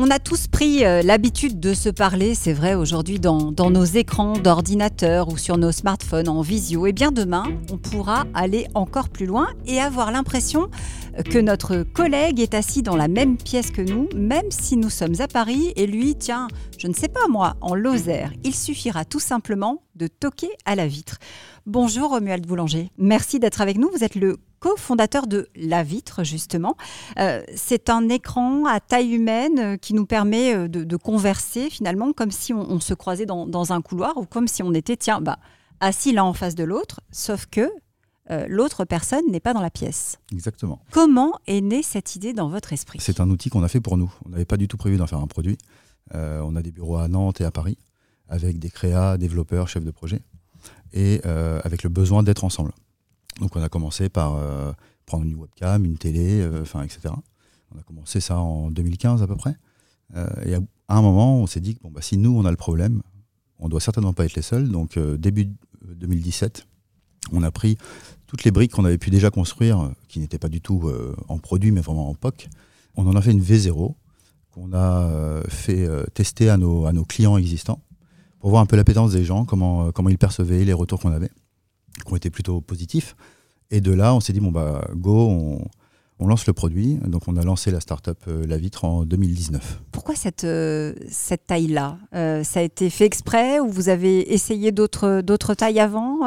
On a tous pris euh, l'habitude de se parler, c'est vrai, aujourd'hui dans, nos écrans d'ordinateur ou sur nos smartphones en visio. Et bien demain, on pourra aller encore plus loin et avoir l'impression que notre collègue est assis dans la même pièce que nous, même si nous sommes à Paris et lui, tiens, je ne sais pas moi, en Lozère. Il suffira tout simplement de toquer à la vitre. Bonjour Romuald Boulanger, merci d'être avec nous. Vous êtes le cofondateur de La Vitre, justement. Euh, c'est un écran à taille humaine euh, qui nous permet euh, de, converser finalement comme si on, se croisait dans, un couloir ou comme si on était, tiens, bah, assis l'un en face de l'autre, sauf que l'autre personne n'est pas dans la pièce. Exactement. Comment est née cette idée dans votre esprit? C'est un outil qu'on a fait pour nous. On n'avait pas du tout prévu d'en faire un produit. on a des bureaux à Nantes et à Paris avec des créas, développeurs, chefs de projet et avec le besoin d'être ensemble. Donc on a commencé par euh, prendre une webcam, une télé, euh, etc. On a commencé ça en 2015 à peu près. Euh, et à, un moment, on s'est dit que bon, bah, si nous on a le problème, on doit certainement pas être les seuls. Donc début 2017, on a pris toutes les briques qu'on avait pu déjà construire, qui n'étaient pas du tout en produit, mais vraiment en POC. On en a fait une V0 qu'on a fait tester à nos, clients existants pour voir un peu l'appétence des gens, comment ils percevaient les retours qu'on avait qui ont été plutôt positifs. Et de là, on s'est dit, bon, bah, go, on, lance le produit. Donc, on a lancé la startup euh, La Vitre en 2019. Pourquoi cette, euh, cette taille-là? Euh, Ça a été fait exprès ou vous avez essayé d'autres, d'autres tailles avant?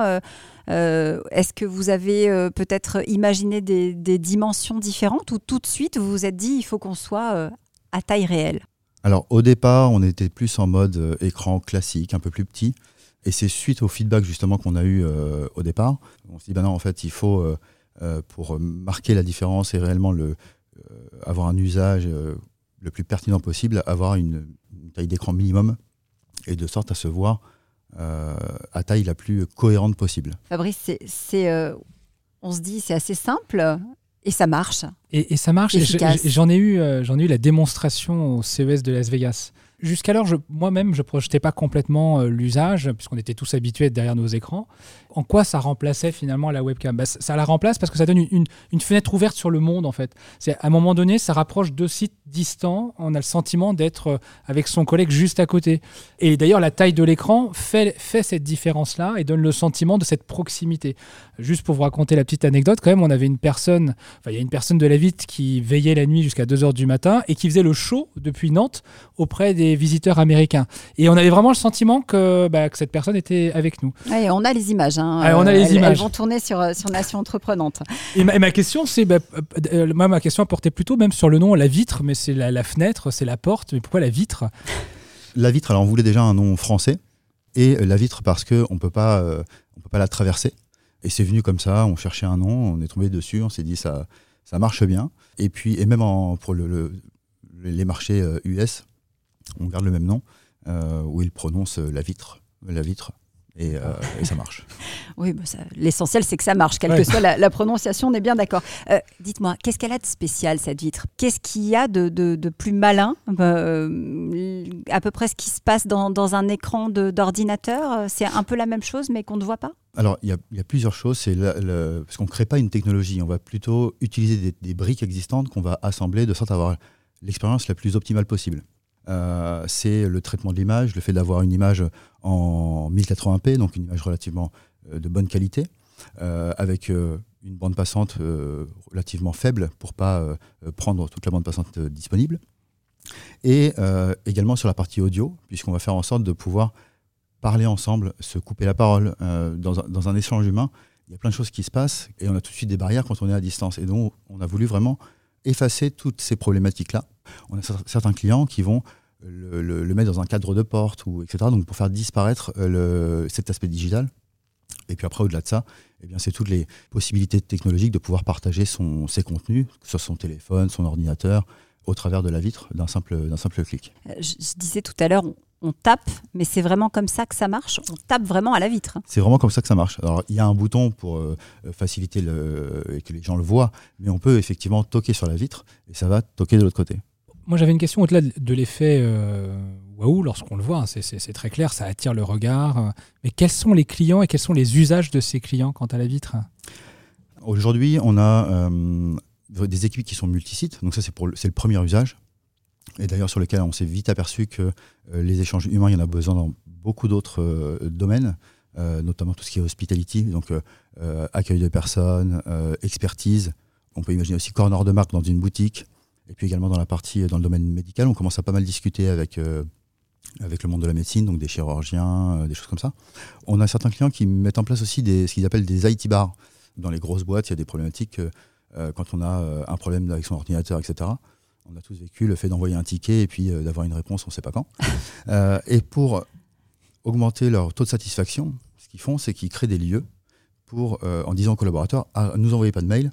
Est-ce que vous avez peut-être imaginé des, des, dimensions différentes ou tout de suite vous vous êtes dit, il faut qu'on soit à taille réelle? Alors au départ, on était plus en mode écran classique, un peu plus petit. Et c'est suite au feedback justement qu'on a eu euh, au départ. On s'est dit, ben non, en fait, il faut, euh, euh, pour marquer la différence et réellement le, avoir un usage le plus pertinent possible, avoir une, taille d'écran minimum et de sorte à se voir à taille la plus cohérente possible. Fabrice, c'est, on se dit, c'est assez simple. Et ça marche. Et, ça marche. J'en ai, eu, j'en ai eu la démonstration au CES de Las Vegas jusqu'alors, moi-même, je projetais pas complètement euh, l'usage, puisqu'on était tous habitués derrière nos écrans. En quoi ça remplaçait finalement la webcam? Bah, Ça la remplace parce que ça donne une, fenêtre ouverte sur le monde, en fait. C'est À un moment donné, ça rapproche deux sites distants. On a le sentiment d'être euh, avec son collègue juste à côté. Et d'ailleurs, la taille de l'écran fait, cette différence-là et donne le sentiment de cette proximité. Juste pour vous raconter la petite anecdote, quand même, on avait une personne, enfin, il y a une personne de la Vite qui veillait la nuit jusqu'à 2h du matin et qui faisait le show depuis Nantes auprès des visiteurs américains. Et on avait vraiment le sentiment que, bah, cette personne était avec nous. on a les images. Hein. On a les elles, images. Elles vont tourner sur, euh, sur Nation Entreprenante. Et ma, question, c'est, bah, euh, moi, ma question portait plutôt même sur le nom, la vitre, mais c'est la, fenêtre, c'est la porte. Mais pourquoi la vitre? La vitre, alors on voulait déjà un nom français. Et la vitre parce qu'on ne peut pas la traverser. Et c'est venu comme ça, on cherchait un nom, on est tombé dessus, on s'est dit ça, ça marche bien. Et puis, et même en, pour le, les marchés US, on garde le même nom, euh, où il prononce la vitre, la vitre. Et, euh, ça marche. oui, bah l'essentiel c'est que ça marche, quelle que soit la, prononciation, on est bien d'accord. Euh, dites-moi, qu'est-ce qu'elle a de spécial cette vitre? Qu'est-ce qu'il y a de, plus malin À peu près ce qui se passe dans, un écran d'ordinateur? C'est un peu la même chose mais qu'on ne voit pas? Alors, il y, a plusieurs choses. C'est parce qu'on ne crée pas une technologie, on va plutôt utiliser des, des briques existantes qu'on va assembler de sorte à avoir l'expérience la plus optimale possible. Euh, c'est le traitement de l'image, le fait d'avoir une image en 1080p, donc une image relativement euh, de bonne qualité, euh, avec une bande passante relativement faible pour pas prendre toute la bande passante disponible. Et également sur la partie audio, puisqu'on va faire en sorte de pouvoir parler ensemble, se couper la parole dans un, dans, un, échange humain. Il y a plein de choses qui se passent et on a tout de suite des barrières quand on est à distance. Et donc, on a voulu vraiment effacer toutes ces problématiques-là. On a certains clients qui vont le, mettre dans un cadre de porte, ou, etc. Donc pour faire disparaître euh, cet aspect digital. Et puis après, au-delà de ça, eh bien, c'est toutes les possibilités technologiques de pouvoir partager son, ses contenus, que ce soit son téléphone, son ordinateur, au travers de la vitre d'un simple, d'un simple clic. Euh, je, disais tout à l'heure, on, tape, mais c'est vraiment comme ça que ça marche On tape vraiment à la vitre hein. C'est vraiment comme ça que ça marche. Alors, il y a un bouton pour euh, faciliter le, et que les gens le voient, mais on peut effectivement toquer sur la vitre et ça va toquer de l'autre côté. Moi, j'avais une question au-delà de l'effet euh, waouh lorsqu'on le voit. Hein, c'est très clair, ça attire le regard. Mais quels sont les clients et quels sont les usages de ces clients quant à la vitre? Aujourd'hui, on a euh, des équipes qui sont multisites. Donc ça, c'est le premier usage. et d'ailleurs sur lequel on s'est vite aperçu que les échanges humains, il y en a besoin dans beaucoup d'autres domaines, notamment tout ce qui est hospitality, donc accueil de personnes, expertise. On peut imaginer aussi corner de marque dans une boutique, et puis également dans la partie dans le domaine médical, on commence à pas mal discuter avec avec le monde de la médecine, donc des chirurgiens, des choses comme ça. On a certains clients qui mettent en place aussi des, ce qu'ils appellent des IT bars. Dans les grosses boîtes, il y a des problématiques euh, quand on a euh, un problème avec son ordinateur, etc. On a tous vécu le fait d'envoyer un ticket et puis euh, d'avoir une réponse, on ne sait pas quand. et pour augmenter leur taux de satisfaction, ce qu'ils font, c'est qu'ils créent des lieux pour, en disant aux collaborateurs, ah, nous envoyez pas de mail,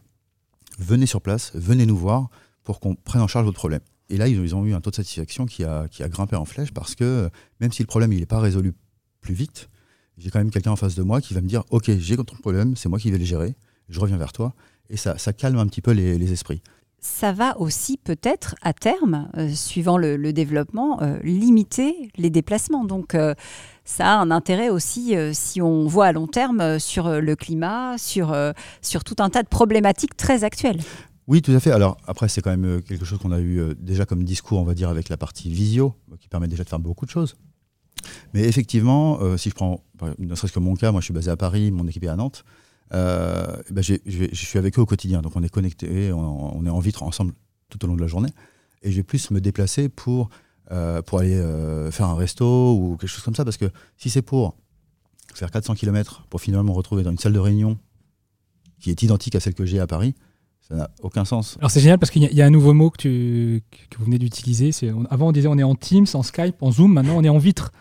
venez sur place, venez nous voir pour qu'on prenne en charge votre problème. Et là, ils ont, eu un taux de satisfaction qui a, grimpé en flèche parce que même si le problème n'est pas résolu plus vite, j'ai quand même quelqu'un en face de moi qui va me dire, OK, j'ai ton problème, c'est moi qui vais le gérer, je reviens vers toi et ça, calme un petit peu les, esprits. Ça va aussi peut-être à terme, euh, suivant le, développement, euh, limiter les déplacements. Donc euh, ça a un intérêt aussi si on voit à long terme sur le climat, sur tout un tas de problématiques très actuelles. Oui, tout à fait. Alors après, c'est quand même quelque chose qu'on a eu déjà comme discours, on va dire, avec la partie visio, qui permet déjà de faire beaucoup de choses. Mais effectivement, si je prends, ne serait-ce que mon cas, moi je suis basé à Paris, mon équipe est à Nantes. Euh, ben je suis avec eux au quotidien. Donc on est connectés, on, est en vitre ensemble tout au long de la journée. Et je vais plus me déplacer pour, euh, pour aller euh, faire un resto ou quelque chose comme ça. Parce que si c'est pour faire 400 km pour finalement me retrouver dans une salle de réunion qui est identique à celle que j'ai à Paris, ça n'a aucun sens. Alors c'est génial parce qu'il y, a un nouveau mot que, tu, que vous venez d'utiliser. Avant on disait on est en Teams, en Skype, en Zoom, maintenant on est en vitre.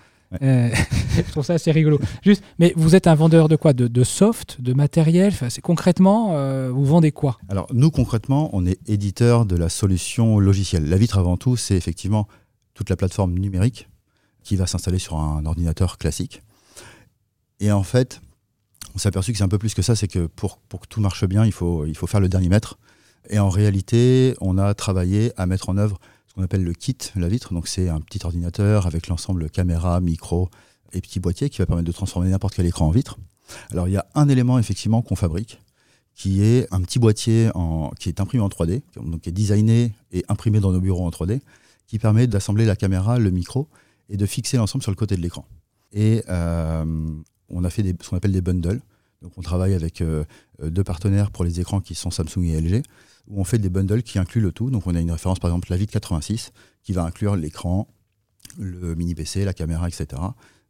Euh, je trouve ça assez rigolo. Juste, mais vous êtes un vendeur de quoi? De, soft, de matériel? Enfin, Concrètement, euh, vous vendez quoi? Alors, nous, concrètement, on est éditeur de la solution logicielle. La vitre, avant tout, c'est effectivement toute la plateforme numérique qui va s'installer sur un ordinateur classique. Et en fait, on s'est aperçu que c'est un peu plus que ça, c'est que pour, pour, que tout marche bien, il faut, il faut faire le dernier mètre. Et en réalité, on a travaillé à mettre en œuvre qu'on appelle le kit, la vitre. Donc c'est un petit ordinateur avec l'ensemble caméra, micro et petit boîtier qui va permettre de transformer n'importe quel écran en vitre. Alors il y a un élément effectivement qu'on fabrique qui est un petit boîtier qui est imprimé en 3D, donc qui est designé et imprimé dans nos bureaux en 3D, qui permet d'assembler la caméra, le micro et de fixer l'ensemble sur le côté de l'écran. Et euh, on a fait des, ce qu'on appelle des bundles. Donc on travaille avec euh, deux partenaires pour les écrans qui sont Samsung et LG où on fait des bundles qui incluent le tout. Donc on a une référence par exemple la Vite 86 qui va inclure l'écran, le mini PC, la caméra, etc.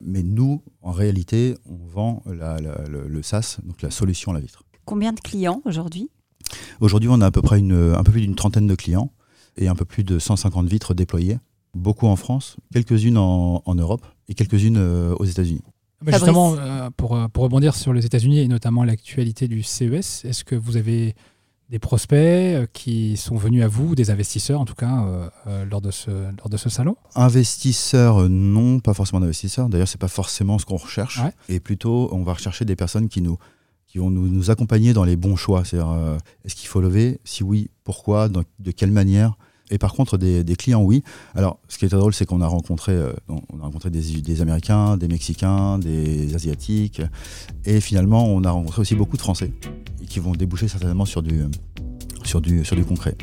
Mais nous, en réalité, on vend le, SaaS, donc la solution à la vitre. Combien de clients aujourd'hui? Aujourd'hui, on a à peu près une, un peu plus d'une trentaine de clients et un peu plus de 150 vitres déployées. Beaucoup en France, quelques-unes en, Europe et quelques-unes euh, aux États-Unis. Bah, justement, euh, pour, euh, pour rebondir sur les États-Unis et notamment l'actualité du CES, est-ce que vous avez des prospects euh, qui sont venus à vous, des investisseurs en tout cas, euh, lors, de ce, lors de ce salon? Investisseurs, non, pas forcément d'investisseurs. D'ailleurs, ce n'est pas forcément ce qu'on recherche. Et plutôt, on va rechercher des personnes qui, nous, qui vont nous, nous accompagner dans les bons choix. C'est-à-dire, est-ce qu'il faut lever? Si oui, pourquoi? De quelle manière? Et par contre, des, clients, oui. Alors, ce qui est drôle, c'est qu'on a rencontré, euh, on a rencontré des, Américains, des Mexicains, des Asiatiques. Et finalement, on a rencontré aussi beaucoup de Français qui vont déboucher certainement sur du, sur du, sur du concret.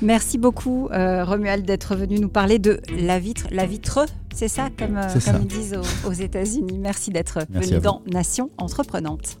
Merci beaucoup, euh, Romuald, d'être venu nous parler de la vitre, la vitre, c'est ça, comme, euh, comme ils disent aux, États-Unis. Merci d'être venu dans Nation Entreprenante.